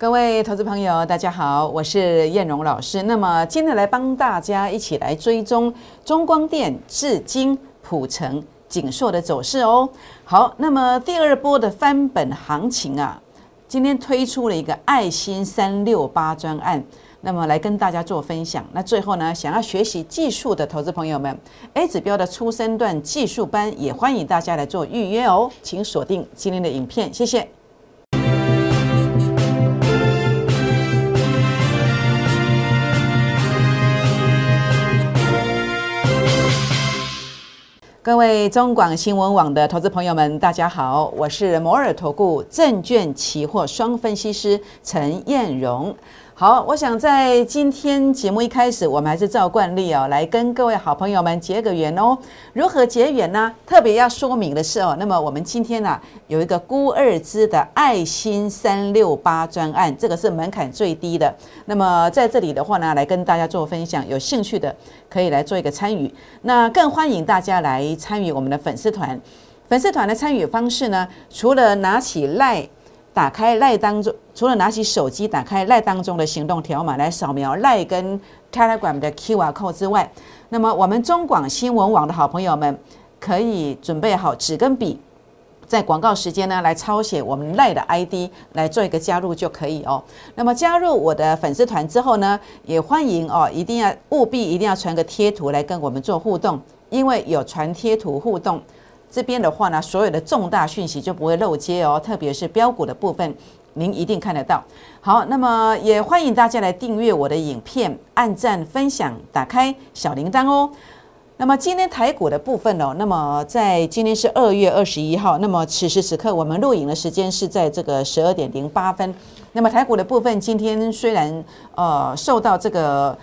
各位投资朋友，大家好，我是燕荣老师。那么今天来帮大家一起来追踪中光电、至今、普成、锦硕的走势哦。好，那么第二波的翻本行情啊，今天推出了一个爱心三六八专案，那么来跟大家做分享。那最后呢，想要学习技术的投资朋友们，A 指标的初升段技术班也欢迎大家来做预约哦，请锁定今天的影片，谢谢。各位中广新闻网的投资朋友们，大家好，我是摩尔投顾证券期货双分析师陈燕荣。好，我想在今天节目一开始，我们还是照惯例哦，来跟各位好朋友们结个缘哦。如何结缘呢？特别要说明的是哦，那么我们今天呢有一个孤二支的爱心三六八专案，这个是门槛最低的。那么在这里的话呢，来跟大家做分享，有兴趣的可以来做一个参与。那更欢迎大家来参与我们的粉丝团。粉丝团的参与方式呢，除了拿起赖。打开赖当中，除了拿起手机打开赖当中的行动条码来扫描赖跟 Telegram 的 QR code 之外，那么我们中广新闻网的好朋友们可以准备好纸跟笔，在广告时间呢来抄写我们赖的 ID 来做一个加入就可以哦。那么加入我的粉丝团之后呢，也欢迎哦，一定要务必一定要传个贴图来跟我们做互动，因为有传贴图互动。这边的话呢，所有的重大讯息就不会漏接哦，特别是标股的部分，您一定看得到。好，那么也欢迎大家来订阅我的影片，按赞、分享、打开小铃铛哦。那么今天台股的部分哦，那么在今天是二月二十一号，那么此时此刻我们录影的时间是在这个十二点零八分。那么台股的部分，今天虽然呃受到这个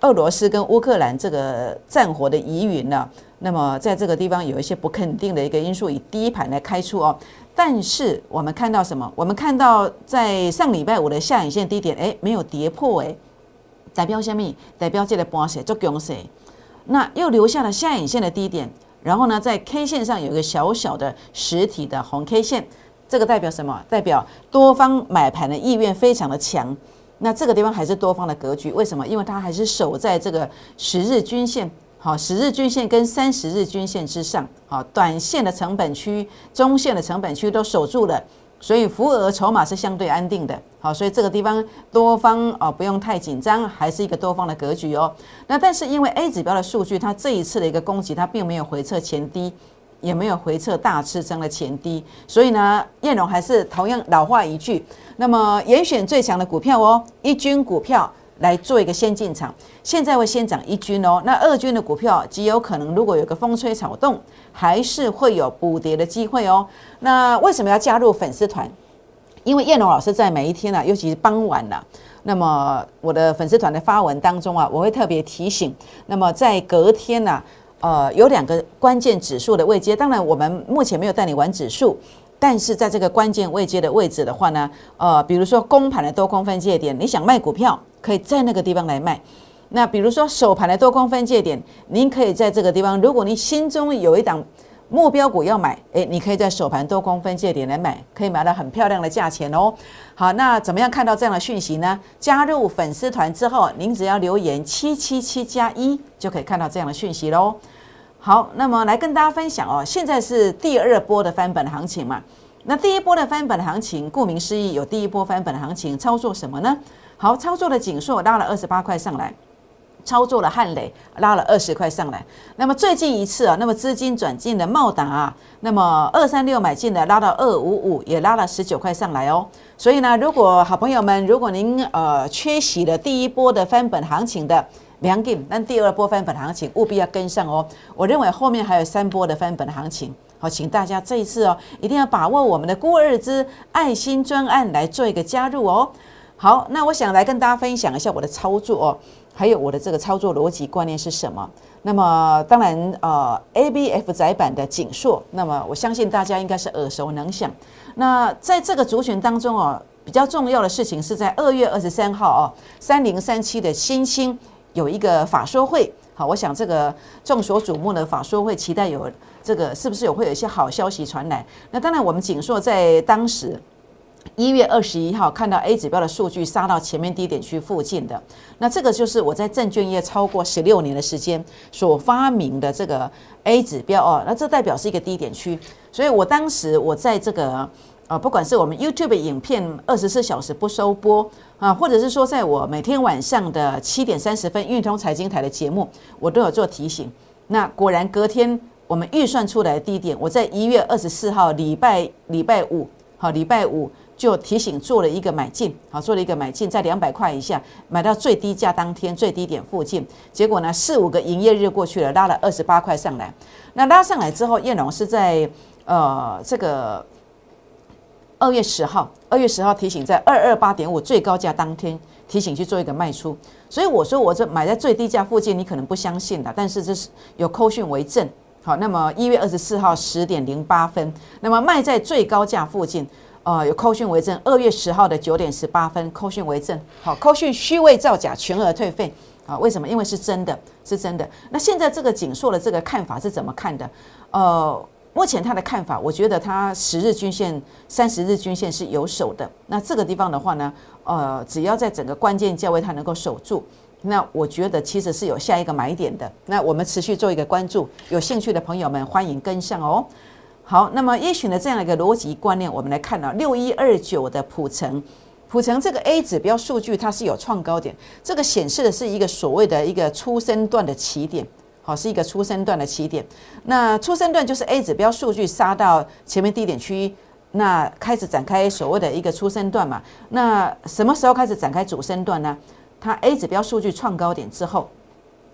俄罗斯跟乌克兰这个战火的疑云呢。那么在这个地方有一些不肯定的一个因素，以低盘来开出哦。但是我们看到什么？我们看到在上礼拜五的下影线低点，哎，没有跌破，哎，代表什么？代表这个波势就强势。那又留下了下影线的低点，然后呢，在 K 线上有一个小小的实体的红 K 线，这个代表什么？代表多方买盘的意愿非常的强。那这个地方还是多方的格局，为什么？因为它还是守在这个十日均线。好，十日均线跟三十日均线之上，好，短线的成本区、中线的成本区都守住了，所以浮额筹码是相对安定的。好，所以这个地方多方哦不用太紧张，还是一个多方的格局哦。那但是因为 A 指标的数据，它这一次的一个攻击，它并没有回撤前低，也没有回撤大支撑的前低，所以呢，燕龙还是同样老话一句，那么严选最强的股票哦，一军股票。来做一个先进场，现在会先涨一军哦。那二军的股票极有可能，如果有个风吹草动，还是会有补跌的机会哦。那为什么要加入粉丝团？因为燕龙老师在每一天啊，尤其是傍晚了，那么我的粉丝团的发文当中啊，我会特别提醒。那么在隔天呢，呃，有两个关键指数的位阶，当然我们目前没有带你玩指数。但是在这个关键位阶的位置的话呢，呃，比如说公盘的多空分界点，你想卖股票，可以在那个地方来卖。那比如说首盘的多空分界点，您可以在这个地方，如果你心中有一档目标股要买，诶，你可以在首盘多空分界点来买，可以买到很漂亮的价钱哦。好，那怎么样看到这样的讯息呢？加入粉丝团之后，您只要留言七七七加一，就可以看到这样的讯息喽。好，那么来跟大家分享哦，现在是第二波的翻本行情嘛？那第一波的翻本行情，顾名思义，有第一波翻本行情，操作什么呢？好，操作的锦硕拉了二十八块上来，操作了汉磊拉了二十块上来。那么最近一次啊，那么资金转进的茂达啊，那么二三六买进的拉到二五五，也拉了十九块上来哦。所以呢，如果好朋友们，如果您呃缺席了第一波的翻本行情的，两点，但第二波翻本行情务必要跟上哦。我认为后面还有三波的翻本行情，好，请大家这一次哦，一定要把握我们的孤二之爱心专案来做一个加入哦。好，那我想来跟大家分享一下我的操作哦，还有我的这个操作逻辑观念是什么。那么当然呃，A B F 窄版的锦硕，那么我相信大家应该是耳熟能详。那在这个族群当中哦，比较重要的事情是在二月二十三号哦，三零三七的新兴。有一个法说会，好，我想这个众所瞩目的法说会，期待有这个是不是有会有一些好消息传来？那当然，我们锦硕在当时一月二十一号看到 A 指标的数据杀到前面低点区附近的，那这个就是我在证券业超过十六年的时间所发明的这个 A 指标哦，那这代表是一个低点区，所以我当时我在这个呃，不管是我们 YouTube 影片二十四小时不收播啊，或者是说在我每天晚上的七点三十分运通财经台的节目，我都有做提醒。那果然隔天我们预算出来的低点，我在一月二十四号礼拜礼拜五，好礼拜五。就提醒做了一个买进，好做了一个买进，在两百块以下买到最低价当天最低点附近，结果呢四五个营业日过去了，拉了二十八块上来。那拉上来之后，燕龙是在呃这个二月十号，二月十号提醒在二二八点五最高价当天提醒去做一个卖出。所以我说我这买在最低价附近，你可能不相信的，但是这是有扣讯为证。好，那么一月二十四号十点零八分，那么卖在最高价附近。呃，有扣讯为证，二月十号的九点十八分，扣讯为证。好，扣讯虚伪造假，全额退费。啊，为什么？因为是真的，是真的。那现在这个锦硕的这个看法是怎么看的？呃，目前他的看法，我觉得他十日均线、三十日均线是有守的。那这个地方的话呢，呃，只要在整个关键价位它能够守住，那我觉得其实是有下一个买点的。那我们持续做一个关注，有兴趣的朋友们欢迎跟上哦。好，那么依循的这样一个逻辑观念，我们来看到六一二九的普成，普成这个 A 指标数据它是有创高点，这个显示的是一个所谓的一个初升段的起点，好，是一个初升段的起点。那初升段就是 A 指标数据杀到前面低点区，那开始展开所谓的一个初升段嘛。那什么时候开始展开主升段呢？它 A 指标数据创高点之后。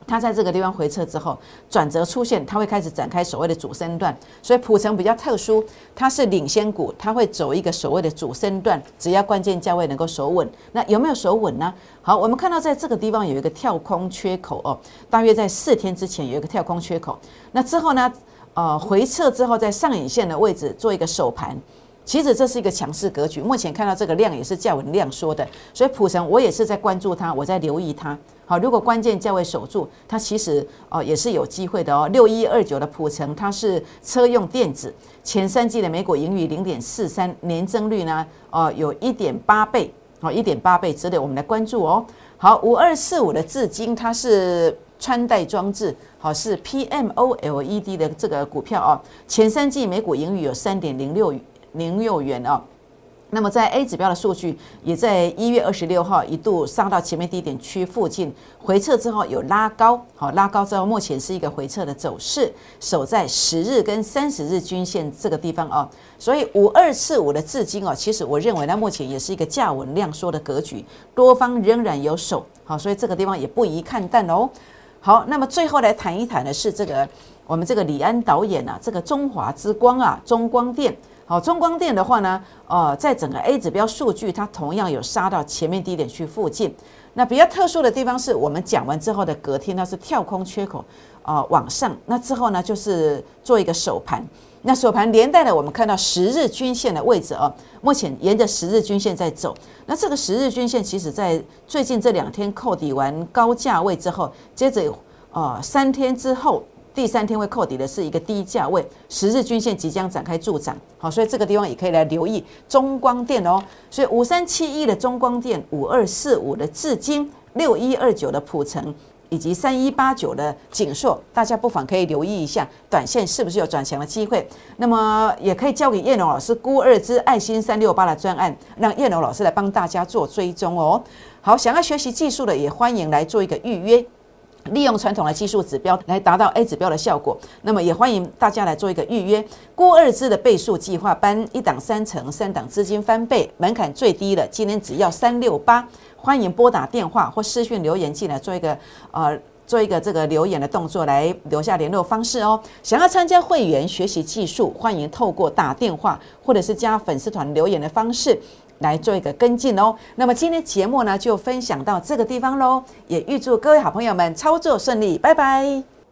它在这个地方回撤之后，转折出现，它会开始展开所谓的主升段。所以普成比较特殊，它是领先股，它会走一个所谓的主升段。只要关键价位能够守稳，那有没有守稳呢？好，我们看到在这个地方有一个跳空缺口哦，大约在四天之前有一个跳空缺口。那之后呢，呃，回撤之后在上影线的位置做一个首盘。其实这是一个强势格局，目前看到这个量也是较稳量缩的，所以普成我也是在关注它，我在留意它。好，如果关键价位守住，它其实哦也是有机会的哦。六一二九的普成，它是车用电子，前三季的每股盈余零点四三，年增率呢哦有一点八倍，哦一点八倍，值得我们来关注哦。好，五二四五的至今它是穿戴装置，好是 PMOLED 的这个股票哦，前三季每股盈余有三点零六。零六元哦，那么在 A 指标的数据也在一月二十六号一度上到前面低点区附近回撤之后有拉高，好拉高之后目前是一个回撤的走势，守在十日跟三十日均线这个地方哦，所以五二四五的至今哦，其实我认为呢目前也是一个价稳量缩的格局，多方仍然有守，好，所以这个地方也不宜看淡哦。好，那么最后来谈一谈的是这个我们这个李安导演啊，这个中华之光啊，中光电。好，中光电的话呢，呃，在整个 A 指标数据，它同样有杀到前面低点去附近。那比较特殊的地方是我们讲完之后的隔天，它是跳空缺口啊往上。那之后呢，就是做一个首盘。那首盘连带的，我们看到十日均线的位置啊，目前沿着十日均线在走。那这个十日均线，其实在最近这两天扣底完高价位之后，接着呃三天之后。第三天会扣底的是一个低价位，十日均线即将展开助涨，好，所以这个地方也可以来留意中光电哦。所以五三七一的中光电，五二四五的至今，六一二九的普成，以及三一八九的景硕，大家不妨可以留意一下，短线是不是有转强的机会？那么也可以交给叶龙老师估二支爱心三六八的专案，让叶龙老师来帮大家做追踪哦。好，想要学习技术的也欢迎来做一个预约。利用传统的技术指标来达到 A 指标的效果，那么也欢迎大家来做一个预约。郭二支的倍数计划班，一档三成，三档资金翻倍，门槛最低的，今天只要三六八。欢迎拨打电话或私讯留言进来做一个呃做一个这个留言的动作，来留下联络方式哦。想要参加会员学习技术，欢迎透过打电话或者是加粉丝团留言的方式。来做一个跟进哦。那么今天节目呢，就分享到这个地方喽。也预祝各位好朋友们操作顺利，拜拜。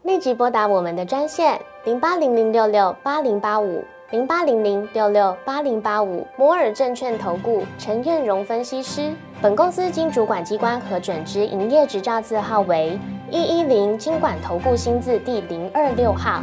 立即拨打我们的专线零八零零六六八零八五零八零零六六八零八五摩尔证券投顾陈彦荣分析师。本公司经主管机关核准之营业执照字号为一一零金管投顾新字第零二六号。